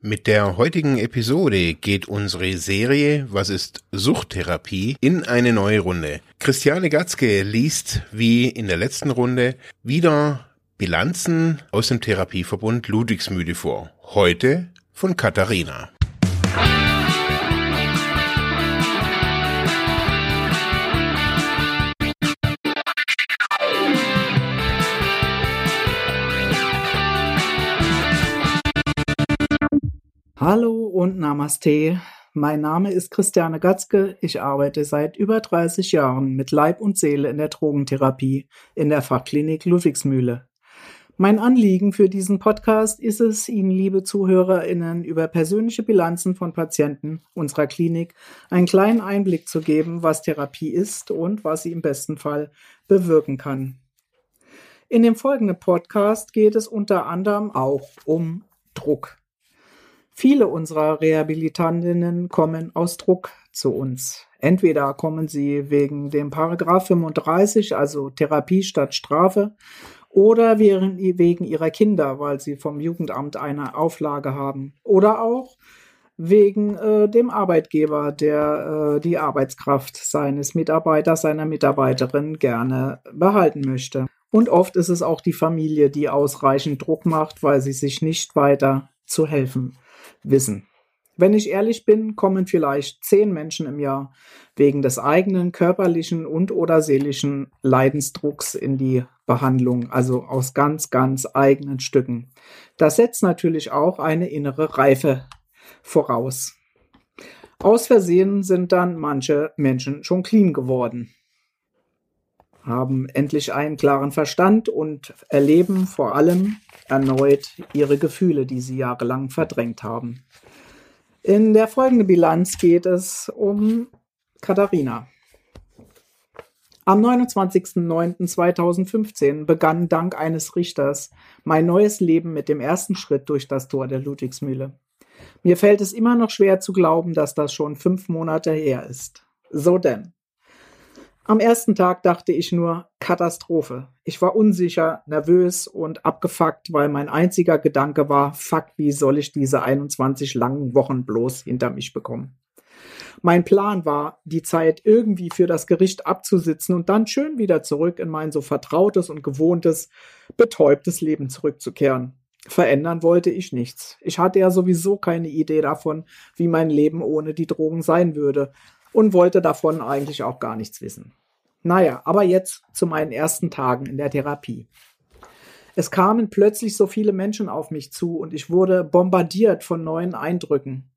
Mit der heutigen Episode geht unsere Serie Was ist Suchttherapie in eine neue Runde. Christiane Gatzke liest wie in der letzten Runde wieder Bilanzen aus dem Therapieverbund Ludwigsmühle vor. Heute von Katharina. Hallo und Namaste. Mein Name ist Christiane Gatzke. Ich arbeite seit über 30 Jahren mit Leib und Seele in der Drogentherapie in der Fachklinik Ludwigsmühle. Mein Anliegen für diesen Podcast ist es, Ihnen, liebe ZuhörerInnen, über persönliche Bilanzen von Patienten unserer Klinik einen kleinen Einblick zu geben, was Therapie ist und was sie im besten Fall bewirken kann. In dem folgenden Podcast geht es unter anderem auch um Druck. Viele unserer Rehabilitantinnen kommen aus Druck zu uns. Entweder kommen sie wegen dem Paragraph 35, also Therapie statt Strafe, oder wegen ihrer Kinder, weil sie vom Jugendamt eine Auflage haben. Oder auch wegen äh, dem Arbeitgeber, der äh, die Arbeitskraft seines Mitarbeiters, seiner Mitarbeiterin gerne behalten möchte. Und oft ist es auch die Familie, die ausreichend Druck macht, weil sie sich nicht weiter zu helfen wissen. Wenn ich ehrlich bin, kommen vielleicht zehn Menschen im Jahr wegen des eigenen körperlichen und oder seelischen Leidensdrucks in die Behandlung, also aus ganz, ganz eigenen Stücken. Das setzt natürlich auch eine innere Reife voraus. Aus Versehen sind dann manche Menschen schon clean geworden, haben endlich einen klaren Verstand und erleben vor allem erneut ihre Gefühle, die sie jahrelang verdrängt haben. In der folgenden Bilanz geht es um Katharina. Am 29.09.2015 begann dank eines Richters mein neues Leben mit dem ersten Schritt durch das Tor der Ludwigsmühle. Mir fällt es immer noch schwer zu glauben, dass das schon fünf Monate her ist. So denn. Am ersten Tag dachte ich nur Katastrophe. Ich war unsicher, nervös und abgefuckt, weil mein einziger Gedanke war, fuck, wie soll ich diese 21 langen Wochen bloß hinter mich bekommen? Mein Plan war, die Zeit irgendwie für das Gericht abzusitzen und dann schön wieder zurück in mein so vertrautes und gewohntes, betäubtes Leben zurückzukehren. Verändern wollte ich nichts. Ich hatte ja sowieso keine Idee davon, wie mein Leben ohne die Drogen sein würde und wollte davon eigentlich auch gar nichts wissen. Naja, aber jetzt zu meinen ersten Tagen in der Therapie. Es kamen plötzlich so viele Menschen auf mich zu und ich wurde bombardiert von neuen Eindrücken.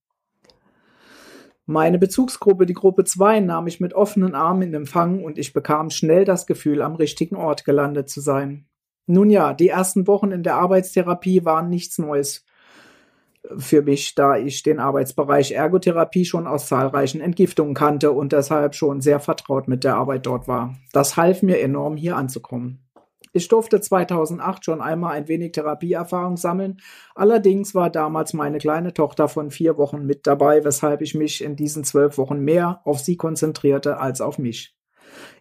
Meine Bezugsgruppe, die Gruppe 2, nahm ich mit offenen Armen in Empfang und ich bekam schnell das Gefühl, am richtigen Ort gelandet zu sein. Nun ja, die ersten Wochen in der Arbeitstherapie waren nichts Neues für mich, da ich den Arbeitsbereich Ergotherapie schon aus zahlreichen Entgiftungen kannte und deshalb schon sehr vertraut mit der Arbeit dort war. Das half mir enorm, hier anzukommen. Ich durfte 2008 schon einmal ein wenig Therapieerfahrung sammeln. Allerdings war damals meine kleine Tochter von vier Wochen mit dabei, weshalb ich mich in diesen zwölf Wochen mehr auf sie konzentrierte als auf mich.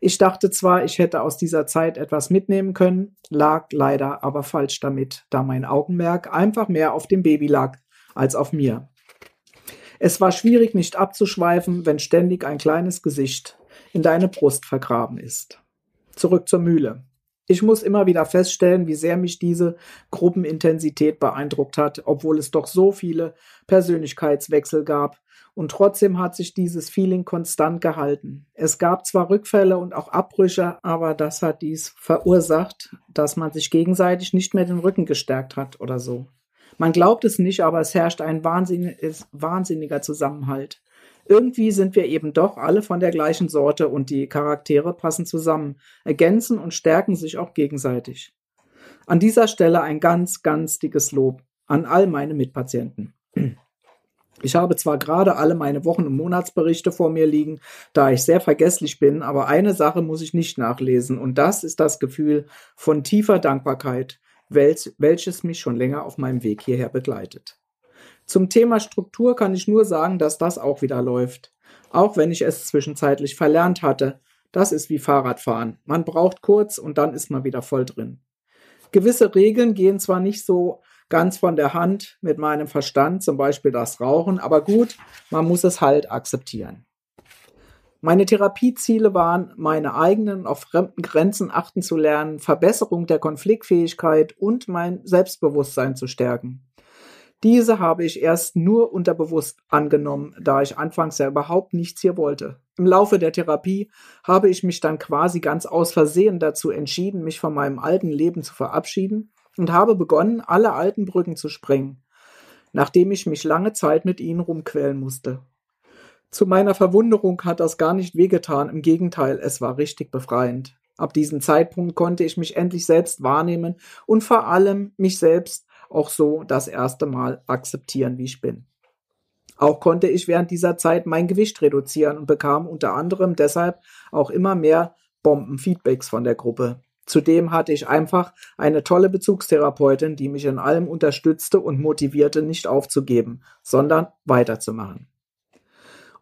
Ich dachte zwar, ich hätte aus dieser Zeit etwas mitnehmen können, lag leider aber falsch damit, da mein Augenmerk einfach mehr auf dem Baby lag als auf mir. Es war schwierig, nicht abzuschweifen, wenn ständig ein kleines Gesicht in deine Brust vergraben ist. Zurück zur Mühle. Ich muss immer wieder feststellen, wie sehr mich diese Gruppenintensität beeindruckt hat, obwohl es doch so viele Persönlichkeitswechsel gab. Und trotzdem hat sich dieses Feeling konstant gehalten. Es gab zwar Rückfälle und auch Abbrüche, aber das hat dies verursacht, dass man sich gegenseitig nicht mehr den Rücken gestärkt hat oder so. Man glaubt es nicht, aber es herrscht ein wahnsinniger Zusammenhalt. Irgendwie sind wir eben doch alle von der gleichen Sorte und die Charaktere passen zusammen, ergänzen und stärken sich auch gegenseitig. An dieser Stelle ein ganz, ganz dickes Lob an all meine Mitpatienten. Ich habe zwar gerade alle meine Wochen- und Monatsberichte vor mir liegen, da ich sehr vergesslich bin, aber eine Sache muss ich nicht nachlesen und das ist das Gefühl von tiefer Dankbarkeit, welch, welches mich schon länger auf meinem Weg hierher begleitet. Zum Thema Struktur kann ich nur sagen, dass das auch wieder läuft. Auch wenn ich es zwischenzeitlich verlernt hatte. Das ist wie Fahrradfahren. Man braucht kurz und dann ist man wieder voll drin. Gewisse Regeln gehen zwar nicht so ganz von der Hand mit meinem Verstand, zum Beispiel das Rauchen, aber gut, man muss es halt akzeptieren. Meine Therapieziele waren, meine eigenen auf fremden Grenzen achten zu lernen, Verbesserung der Konfliktfähigkeit und mein Selbstbewusstsein zu stärken. Diese habe ich erst nur unterbewusst angenommen, da ich anfangs ja überhaupt nichts hier wollte. Im Laufe der Therapie habe ich mich dann quasi ganz aus Versehen dazu entschieden, mich von meinem alten Leben zu verabschieden und habe begonnen, alle alten Brücken zu sprengen, nachdem ich mich lange Zeit mit ihnen rumquälen musste. Zu meiner Verwunderung hat das gar nicht wehgetan, im Gegenteil, es war richtig befreiend. Ab diesem Zeitpunkt konnte ich mich endlich selbst wahrnehmen und vor allem mich selbst auch so das erste Mal akzeptieren, wie ich bin. Auch konnte ich während dieser Zeit mein Gewicht reduzieren und bekam unter anderem deshalb auch immer mehr Bombenfeedbacks von der Gruppe. Zudem hatte ich einfach eine tolle Bezugstherapeutin, die mich in allem unterstützte und motivierte, nicht aufzugeben, sondern weiterzumachen.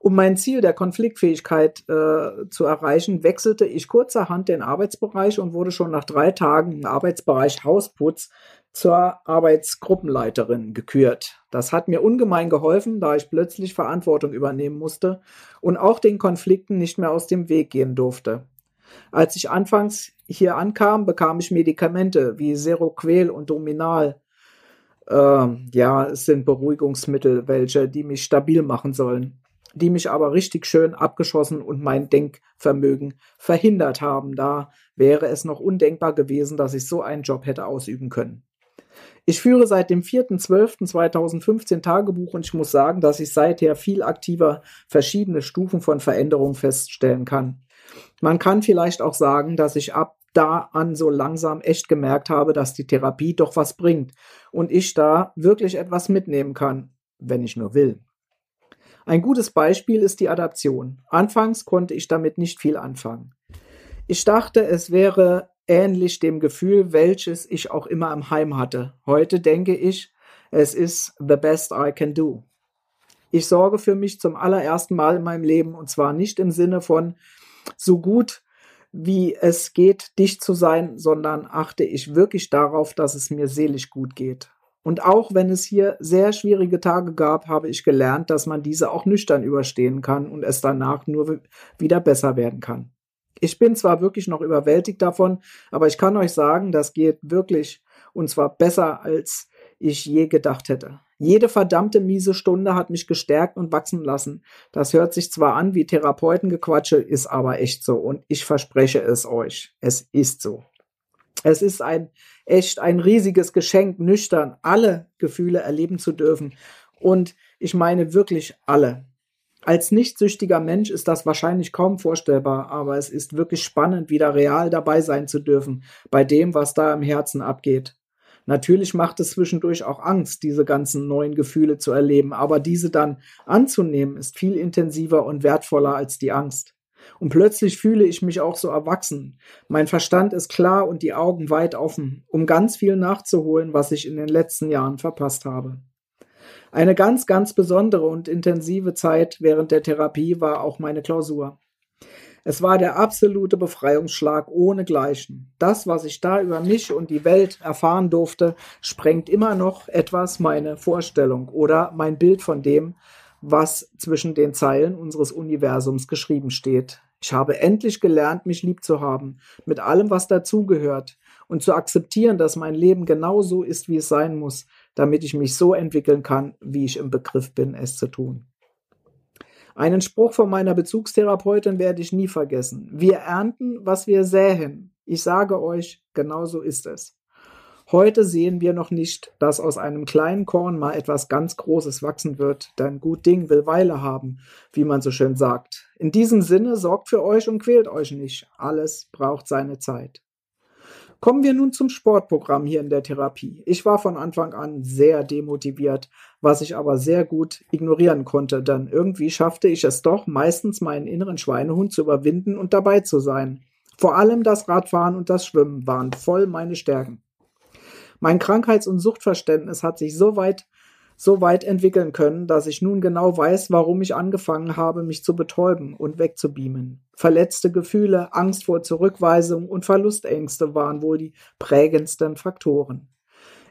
Um mein Ziel der Konfliktfähigkeit äh, zu erreichen, wechselte ich kurzerhand den Arbeitsbereich und wurde schon nach drei Tagen im Arbeitsbereich Hausputz zur Arbeitsgruppenleiterin gekürt. Das hat mir ungemein geholfen, da ich plötzlich Verantwortung übernehmen musste und auch den Konflikten nicht mehr aus dem Weg gehen durfte. Als ich anfangs hier ankam, bekam ich Medikamente wie Seroquel und Dominal. Äh, ja, es sind Beruhigungsmittel, welche, die mich stabil machen sollen die mich aber richtig schön abgeschossen und mein Denkvermögen verhindert haben. Da wäre es noch undenkbar gewesen, dass ich so einen Job hätte ausüben können. Ich führe seit dem 4.12.2015 Tagebuch und ich muss sagen, dass ich seither viel aktiver verschiedene Stufen von Veränderung feststellen kann. Man kann vielleicht auch sagen, dass ich ab da an so langsam echt gemerkt habe, dass die Therapie doch was bringt und ich da wirklich etwas mitnehmen kann, wenn ich nur will. Ein gutes Beispiel ist die Adaption. Anfangs konnte ich damit nicht viel anfangen. Ich dachte, es wäre ähnlich dem Gefühl, welches ich auch immer im Heim hatte. Heute denke ich, es ist the best I can do. Ich sorge für mich zum allerersten Mal in meinem Leben und zwar nicht im Sinne von so gut wie es geht, dich zu sein, sondern achte ich wirklich darauf, dass es mir seelisch gut geht. Und auch wenn es hier sehr schwierige Tage gab, habe ich gelernt, dass man diese auch nüchtern überstehen kann und es danach nur wieder besser werden kann. Ich bin zwar wirklich noch überwältigt davon, aber ich kann euch sagen, das geht wirklich und zwar besser, als ich je gedacht hätte. Jede verdammte miese Stunde hat mich gestärkt und wachsen lassen. Das hört sich zwar an wie Therapeutengequatsche, ist aber echt so und ich verspreche es euch. Es ist so. Es ist ein echt ein riesiges Geschenk, nüchtern alle Gefühle erleben zu dürfen. Und ich meine wirklich alle. Als nicht süchtiger Mensch ist das wahrscheinlich kaum vorstellbar, aber es ist wirklich spannend, wieder real dabei sein zu dürfen, bei dem, was da im Herzen abgeht. Natürlich macht es zwischendurch auch Angst, diese ganzen neuen Gefühle zu erleben, aber diese dann anzunehmen, ist viel intensiver und wertvoller als die Angst. Und plötzlich fühle ich mich auch so erwachsen. Mein Verstand ist klar und die Augen weit offen, um ganz viel nachzuholen, was ich in den letzten Jahren verpasst habe. Eine ganz, ganz besondere und intensive Zeit während der Therapie war auch meine Klausur. Es war der absolute Befreiungsschlag ohnegleichen. Das, was ich da über mich und die Welt erfahren durfte, sprengt immer noch etwas meine Vorstellung oder mein Bild von dem, was zwischen den Zeilen unseres Universums geschrieben steht. Ich habe endlich gelernt, mich lieb zu haben, mit allem, was dazugehört, und zu akzeptieren, dass mein Leben genau so ist, wie es sein muss, damit ich mich so entwickeln kann, wie ich im Begriff bin, es zu tun. Einen Spruch von meiner Bezugstherapeutin werde ich nie vergessen. Wir ernten, was wir säen. Ich sage euch, genau so ist es. Heute sehen wir noch nicht, dass aus einem kleinen Korn mal etwas ganz Großes wachsen wird, denn gut Ding will Weile haben, wie man so schön sagt. In diesem Sinne sorgt für euch und quält euch nicht. Alles braucht seine Zeit. Kommen wir nun zum Sportprogramm hier in der Therapie. Ich war von Anfang an sehr demotiviert, was ich aber sehr gut ignorieren konnte, denn irgendwie schaffte ich es doch, meistens meinen inneren Schweinehund zu überwinden und dabei zu sein. Vor allem das Radfahren und das Schwimmen waren voll meine Stärken. Mein Krankheits- und Suchtverständnis hat sich so weit, so weit entwickeln können, dass ich nun genau weiß, warum ich angefangen habe, mich zu betäuben und wegzubeamen. Verletzte Gefühle, Angst vor Zurückweisung und Verlustängste waren wohl die prägendsten Faktoren.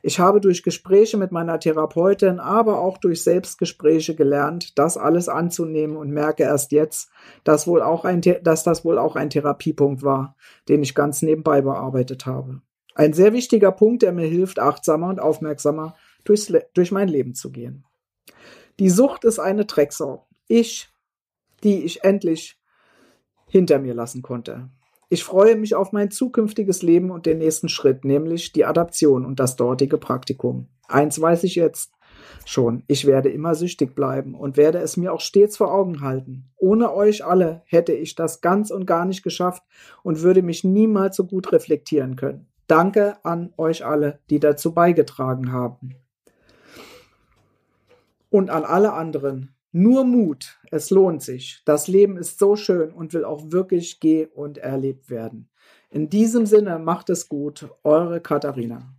Ich habe durch Gespräche mit meiner Therapeutin, aber auch durch Selbstgespräche gelernt, das alles anzunehmen und merke erst jetzt, dass, wohl auch ein, dass das wohl auch ein Therapiepunkt war, den ich ganz nebenbei bearbeitet habe. Ein sehr wichtiger Punkt, der mir hilft, achtsamer und aufmerksamer durchs, durch mein Leben zu gehen. Die Sucht ist eine Drecksau. Ich, die ich endlich hinter mir lassen konnte. Ich freue mich auf mein zukünftiges Leben und den nächsten Schritt, nämlich die Adaption und das dortige Praktikum. Eins weiß ich jetzt schon, ich werde immer süchtig bleiben und werde es mir auch stets vor Augen halten. Ohne euch alle hätte ich das ganz und gar nicht geschafft und würde mich niemals so gut reflektieren können. Danke an euch alle, die dazu beigetragen haben. Und an alle anderen, nur Mut, es lohnt sich. Das Leben ist so schön und will auch wirklich geh und erlebt werden. In diesem Sinne macht es gut, eure Katharina.